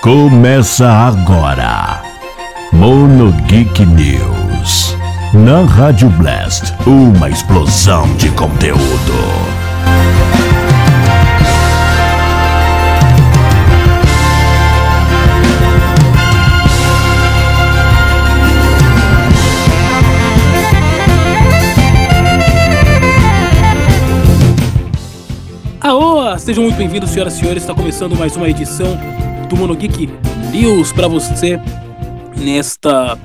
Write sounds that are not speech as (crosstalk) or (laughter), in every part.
Começa agora. Mono Geek News. Na Rádio Blast, uma explosão de conteúdo. Aô, sejam muito bem-vindos, senhoras e senhores. Está começando mais uma edição do Monogeek News para você nesta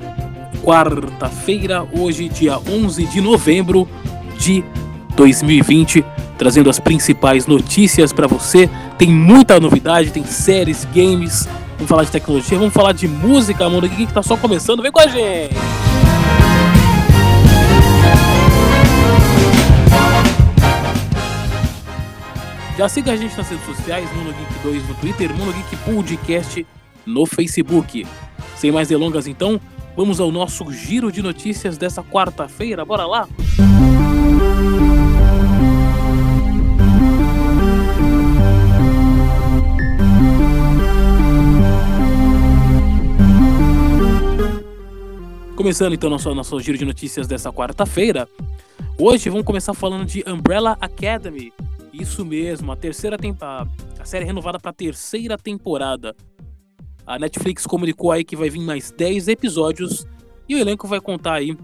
quarta-feira, hoje, dia 11 de novembro de 2020, trazendo as principais notícias para você. Tem muita novidade, tem séries, games, vamos falar de tecnologia, vamos falar de música. Monogeek que tá só começando, vem com a gente! Já siga a gente nas redes sociais, MonoGeek2 no Twitter, MonoGeek Podcast no Facebook. Sem mais delongas então, vamos ao nosso giro de notícias dessa quarta-feira, bora lá? Começando então nosso, nosso giro de notícias dessa quarta-feira, hoje vamos começar falando de Umbrella Academy, isso mesmo, a terceira temporada, a série renovada para a terceira temporada. A Netflix comunicou aí que vai vir mais 10 episódios e o elenco vai contar aí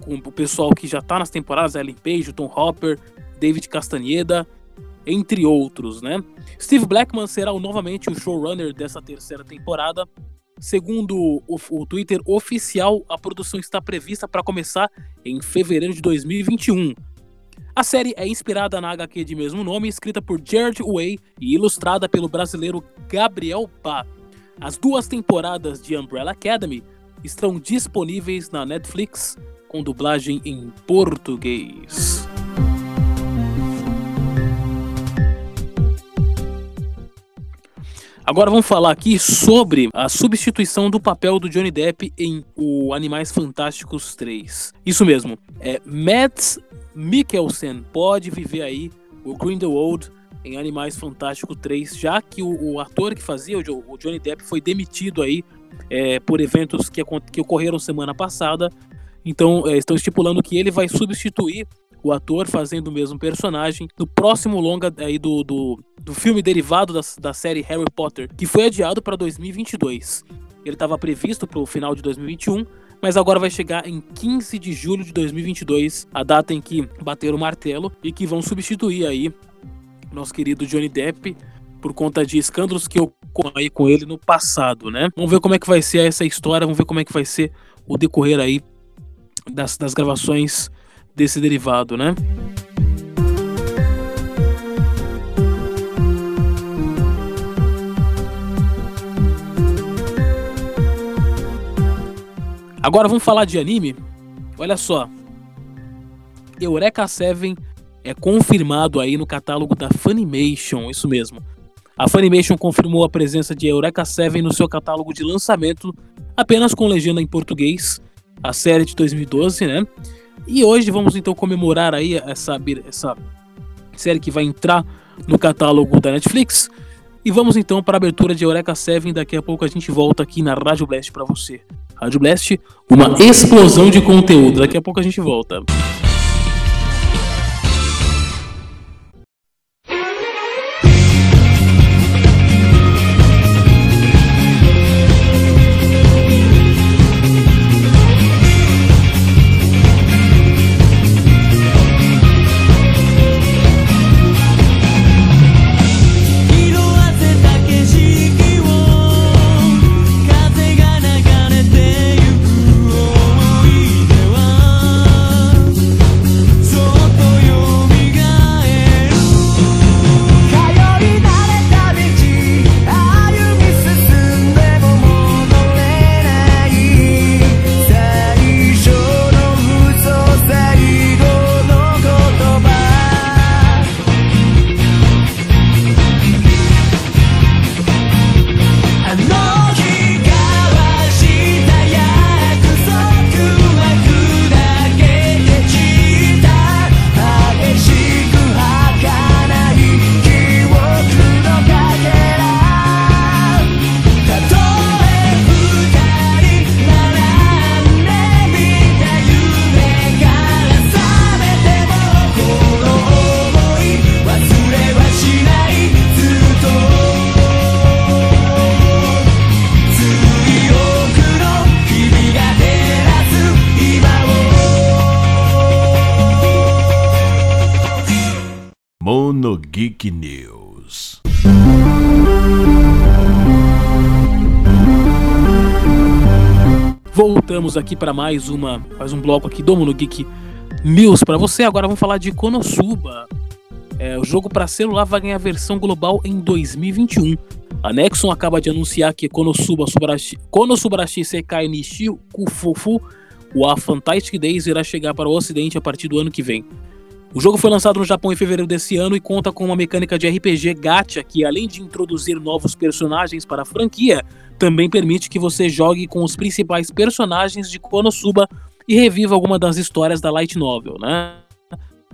com o pessoal que já tá nas temporadas, Ellen Page, Tom Hopper, David Castaneda, entre outros, né? Steve Blackman será novamente o showrunner dessa terceira temporada. Segundo o, o Twitter oficial, a produção está prevista para começar em fevereiro de 2021. A série é inspirada na HQ de mesmo nome, escrita por Jared Way e ilustrada pelo brasileiro Gabriel Bá. As duas temporadas de Umbrella Academy estão disponíveis na Netflix com dublagem em português. Agora vamos falar aqui sobre a substituição do papel do Johnny Depp em O Animais Fantásticos 3. Isso mesmo, é Mads Mikkelsen pode viver aí o Grindelwald em Animais Fantásticos 3, já que o, o ator que fazia, o, o, Johnny Depp, foi demitido aí é, por eventos que, que, ocorreram semana passada. Então, é, estão estipulando que ele vai substituir o ator fazendo o mesmo personagem no próximo longa aí do, do, do filme derivado da, da série Harry Potter, que foi adiado para 2022. Ele estava previsto para o final de 2021, mas agora vai chegar em 15 de julho de 2022, a data em que bateram o martelo e que vão substituir aí nosso querido Johnny Depp por conta de escândalos que ocorreram com ele no passado, né? Vamos ver como é que vai ser essa história, vamos ver como é que vai ser o decorrer aí das, das gravações desse derivado, né? Agora vamos falar de anime. Olha só. Eureka 7 é confirmado aí no catálogo da Funimation, isso mesmo. A Funimation confirmou a presença de Eureka 7 no seu catálogo de lançamento, apenas com legenda em português, a série de 2012, né? E hoje vamos então comemorar aí essa, essa série que vai entrar no catálogo da Netflix. E vamos então para a abertura de Eureka 7. Daqui a pouco a gente volta aqui na Rádio Blast para você. Rádio Blast, uma explosão de conteúdo. Daqui a pouco a gente volta. Voltamos aqui para mais uma, mais um bloco aqui do Mono Geek News para você. Agora vamos falar de Konosuba. É, o jogo para celular vai ganhar versão global em 2021. A Nexon acaba de anunciar que Konosuba Subarashi, Konosubarashi Sekai Nishi Kufufu, o A Fantastic Days, irá chegar para o ocidente a partir do ano que vem. O jogo foi lançado no Japão em fevereiro desse ano e conta com uma mecânica de RPG gacha que, além de introduzir novos personagens para a franquia, também permite que você jogue com os principais personagens de Konosuba e reviva alguma das histórias da Light Novel, né?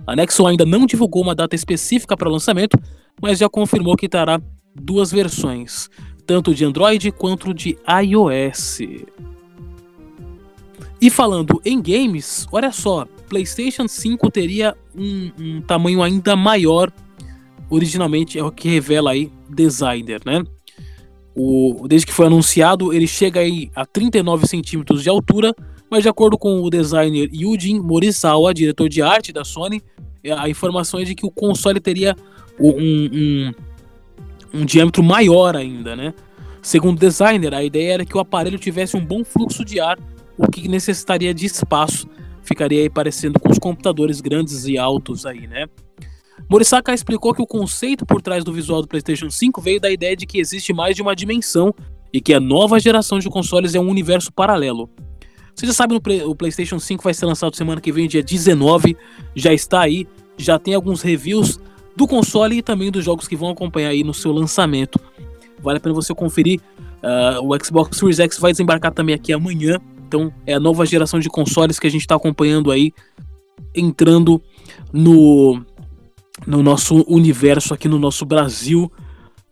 A Nexon ainda não divulgou uma data específica para o lançamento, mas já confirmou que terá duas versões, tanto de Android quanto de iOS. E falando em games, olha só, PlayStation 5 teria um, um tamanho ainda maior, originalmente é o que revela aí designer, né? O, desde que foi anunciado, ele chega aí a 39 centímetros de altura, mas de acordo com o designer Yujin Morisawa, diretor de arte da Sony, a informação é de que o console teria um, um, um diâmetro maior ainda, né? Segundo o designer, a ideia era que o aparelho tivesse um bom fluxo de ar, o que necessitaria de espaço, ficaria aí parecendo com os computadores grandes e altos aí, né? Morisaka explicou que o conceito por trás do visual do PlayStation 5 veio da ideia de que existe mais de uma dimensão e que a nova geração de consoles é um universo paralelo. Você já sabe, o PlayStation 5 vai ser lançado semana que vem, dia 19, já está aí, já tem alguns reviews do console e também dos jogos que vão acompanhar aí no seu lançamento. Vale a pena você conferir. Uh, o Xbox Series X vai desembarcar também aqui amanhã, então é a nova geração de consoles que a gente está acompanhando aí, entrando no no nosso universo aqui no nosso Brasil.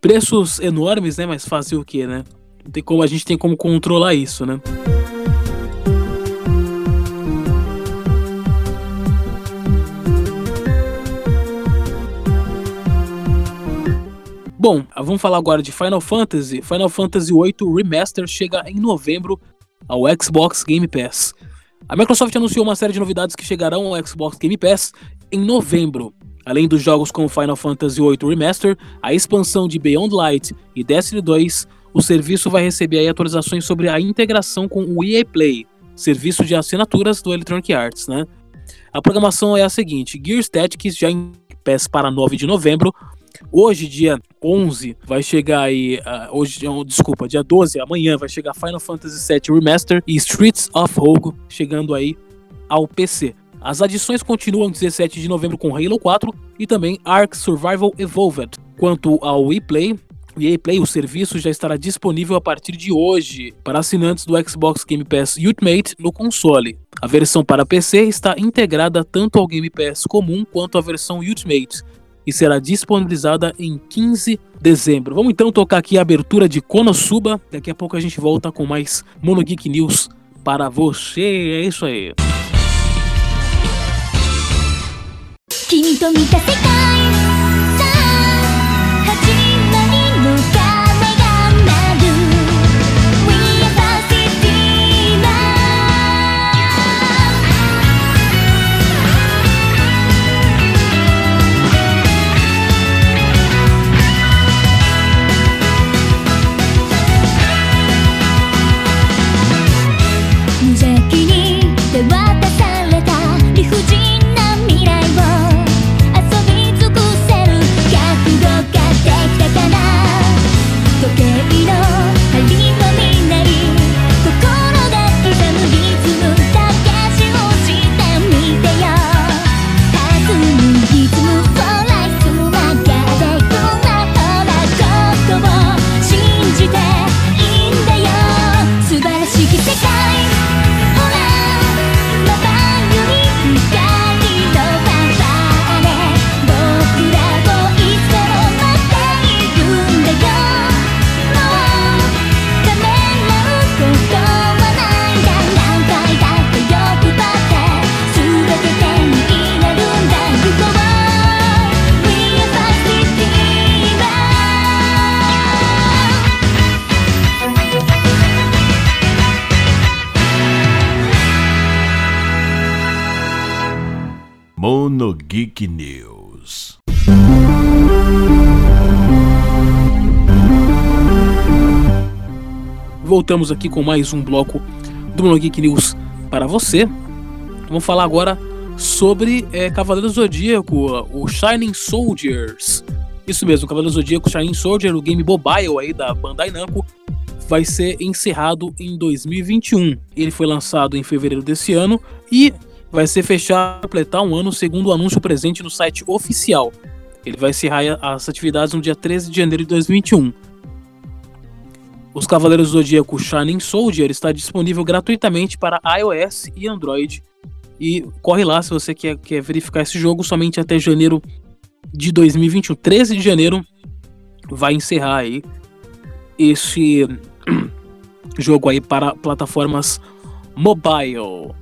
Preços enormes, né? Mas fazer o que, né? Tem como a gente tem como controlar isso, né? Bom, vamos falar agora de Final Fantasy. Final Fantasy VIII Remaster chega em novembro ao Xbox Game Pass. A Microsoft anunciou uma série de novidades que chegarão ao Xbox Game Pass em novembro. Além dos jogos como Final Fantasy VIII Remaster, a expansão de Beyond Light e Destiny 2, o serviço vai receber atualizações sobre a integração com o EA Play, serviço de assinaturas do Electronic Arts, né? A programação é a seguinte: Gears Tactics já em PES para 9 de novembro. Hoje, dia 11, vai chegar aí. Uh, hoje, desculpa, dia 12, amanhã vai chegar Final Fantasy VII Remaster e Streets of Rogue chegando aí ao PC. As adições continuam 17 de novembro com Halo 4 e também Ark Survival Evolved. Quanto ao ePlay, o EA Play, o serviço já estará disponível a partir de hoje para assinantes do Xbox Game Pass Ultimate no console. A versão para PC está integrada tanto ao Game Pass comum quanto à versão Ultimate e será disponibilizada em 15 de dezembro. Vamos então tocar aqui a abertura de Konosuba. Daqui a pouco a gente volta com mais Mono Geek News para você. É isso aí. 君と見た世界 Geek News. Voltamos aqui com mais um bloco do Mono Geek News para você. Vamos falar agora sobre é, Cavaleiros do Zodíaco, o Shining Soldiers. Isso mesmo, Cavaleiros do Zodíaco Shining Soldier, o game mobile aí da Bandai Namco, vai ser encerrado em 2021. Ele foi lançado em fevereiro desse ano e vai ser fechado completar um ano segundo o anúncio presente no site oficial. Ele vai encerrar as atividades no dia 13 de janeiro de 2021. Os Cavaleiros do Zodíaco Shining Soldier está disponível gratuitamente para iOS e Android. E corre lá se você quer, quer verificar esse jogo somente até janeiro de 2021. 13 de janeiro vai encerrar aí esse (clears throat) jogo aí para plataformas mobile.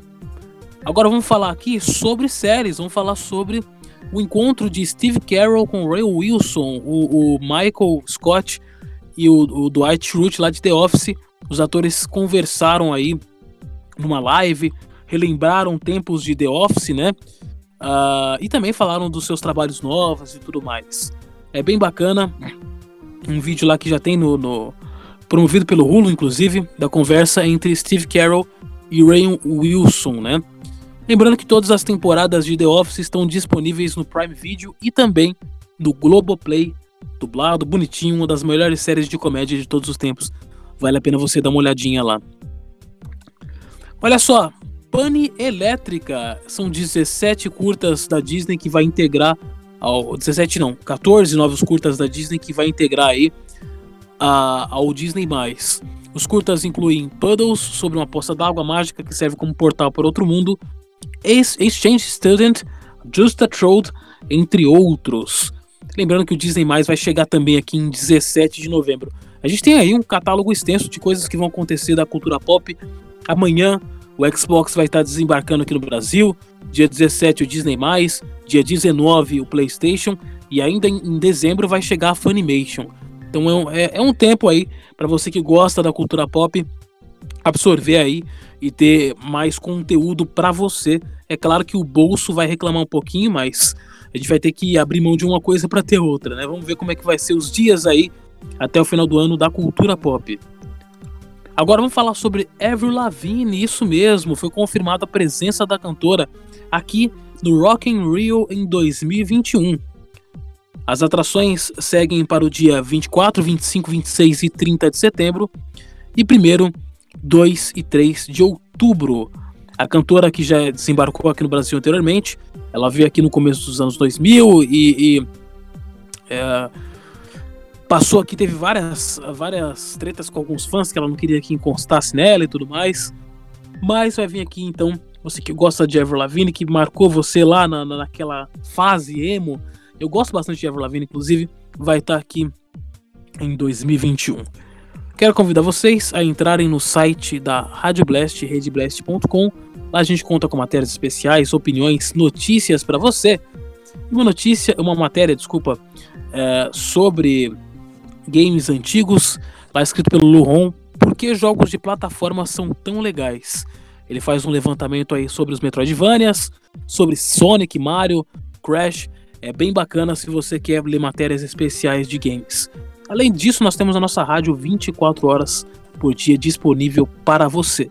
Agora vamos falar aqui sobre séries, vamos falar sobre o encontro de Steve Carroll com Ray Wilson, o, o Michael Scott e o, o Dwight Schrute lá de The Office. Os atores conversaram aí numa live, relembraram tempos de The Office, né? Uh, e também falaram dos seus trabalhos novos e tudo mais. É bem bacana. Um vídeo lá que já tem no, no promovido pelo Hulu, inclusive, da conversa entre Steve Carroll e Ray Wilson, né? Lembrando que todas as temporadas de The Office estão disponíveis no Prime Video e também no Globoplay, dublado, bonitinho, uma das melhores séries de comédia de todos os tempos. Vale a pena você dar uma olhadinha lá. Olha só, Pane Elétrica são 17 curtas da Disney que vai integrar ao 17 não, 14 novos curtas da Disney que vai integrar aí a, ao Disney+. Os curtas incluem Puddles, sobre uma poça d'água mágica que serve como portal para outro mundo, Exchange Student, Just a Troll, entre outros. Lembrando que o Disney vai chegar também aqui em 17 de novembro. A gente tem aí um catálogo extenso de coisas que vão acontecer da cultura pop. Amanhã o Xbox vai estar desembarcando aqui no Brasil. Dia 17 o Disney, dia 19 o PlayStation e ainda em dezembro vai chegar a Funimation. Então é um, é, é um tempo aí para você que gosta da cultura pop absorver aí e ter mais conteúdo para você. É claro que o bolso vai reclamar um pouquinho, mas a gente vai ter que abrir mão de uma coisa para ter outra, né? Vamos ver como é que vai ser os dias aí até o final do ano da cultura pop. Agora vamos falar sobre Avril Lavigne, isso mesmo, foi confirmada a presença da cantora aqui no Rock in Rio em 2021. As atrações seguem para o dia 24, 25, 26 e 30 de setembro e 1 2 e 3 de outubro. A cantora que já desembarcou aqui no Brasil anteriormente, ela veio aqui no começo dos anos 2000 e, e é, passou aqui, teve várias, várias tretas com alguns fãs que ela não queria que encostasse nela e tudo mais. Mas vai vir aqui então, você que gosta de Ever Lavigne, que marcou você lá na, naquela fase emo, eu gosto bastante de Avril Lavigne, inclusive, vai estar aqui em 2021. Quero convidar vocês a entrarem no site da Rádio Blast, redeblast.com. Lá a gente conta com matérias especiais, opiniões, notícias para você. Uma notícia, uma matéria, desculpa, é, sobre games antigos, lá escrito pelo Luron. Por que jogos de plataforma são tão legais? Ele faz um levantamento aí sobre os Metroidvanias, sobre Sonic, Mario, Crash é bem bacana se você quer ler matérias especiais de games. Além disso, nós temos a nossa rádio 24 horas por dia disponível para você.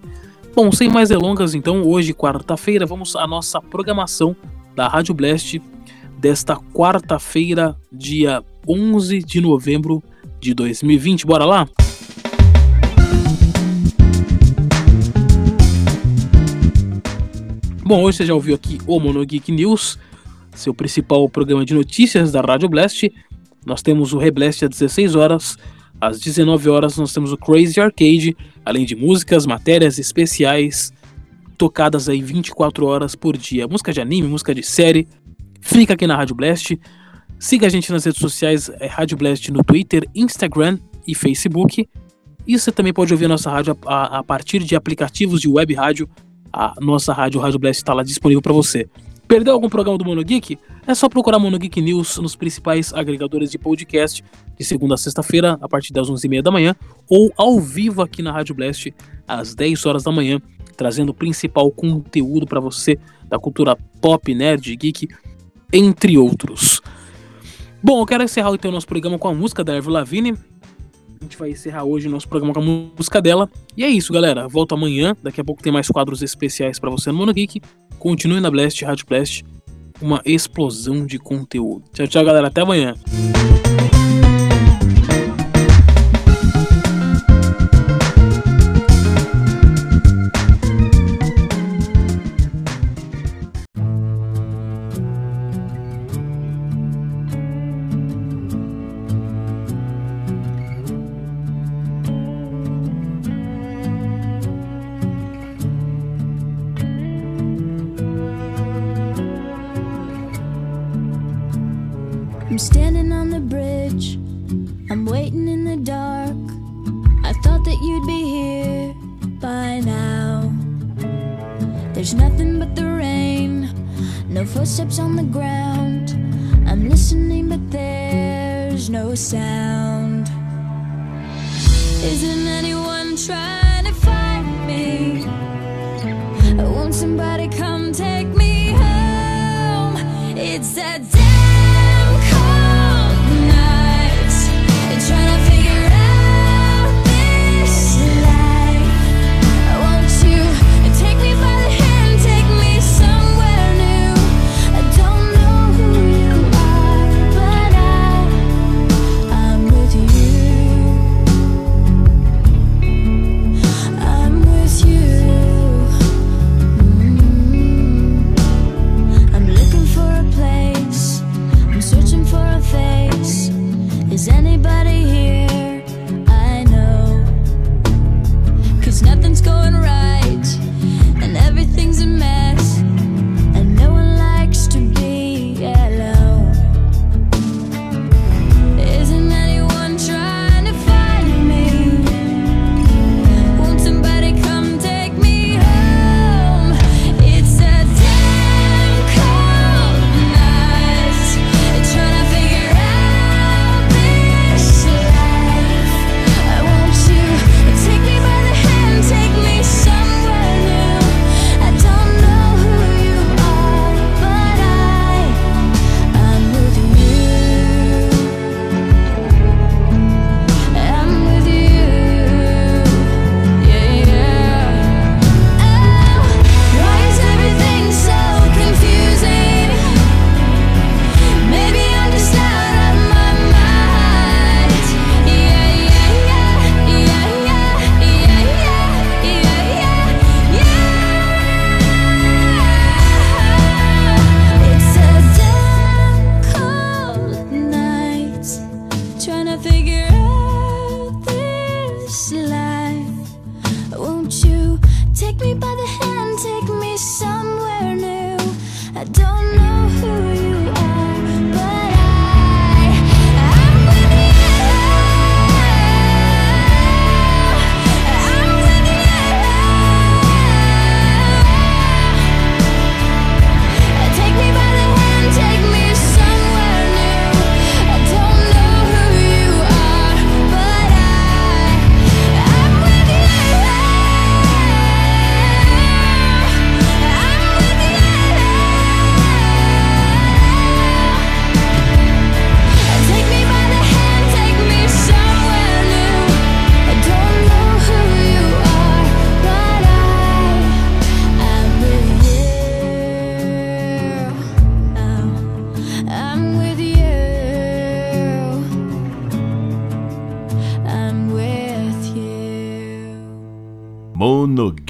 Bom, sem mais delongas, então, hoje, quarta-feira, vamos à nossa programação da Rádio Blast desta quarta-feira, dia 11 de novembro de 2020. Bora lá? Bom, hoje você já ouviu aqui o Mono Geek News seu principal programa de notícias da Rádio Blast. Nós temos o Reblast às 16 horas, às 19 horas nós temos o Crazy Arcade, além de músicas, matérias especiais tocadas aí 24 horas por dia. Música de anime, música de série. Fica aqui na Rádio Blast. Siga a gente nas redes sociais, é Rádio Blast no Twitter, Instagram e Facebook. E você também pode ouvir a nossa rádio a, a, partir de aplicativos de web rádio. A nossa rádio, Rádio Blast, está lá disponível para você. Perdeu algum programa do MonoGeek? É só procurar MonoGeek News nos principais agregadores de podcast, de segunda a sexta-feira, a partir das 11h30 da manhã, ou ao vivo aqui na Rádio Blast, às 10 horas da manhã, trazendo o principal conteúdo para você da cultura pop, nerd, geek, entre outros. Bom, eu quero encerrar então o nosso programa com a música da Erva Lavigne, a gente vai encerrar hoje o nosso programa com a música dela. E é isso, galera. Volto amanhã. Daqui a pouco tem mais quadros especiais para você no Mono Geek. Continue na Blast, Rádio Blast. Uma explosão de conteúdo. Tchau, tchau, galera. Até amanhã. I'm standing on the bridge, I'm waiting in the dark. I thought that you'd be here by now. There's nothing but the rain, no footsteps on the ground. I'm listening, but there's no sound. Isn't anyone trying to find me? Or won't somebody come?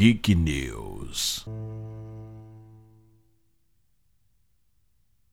Rick News.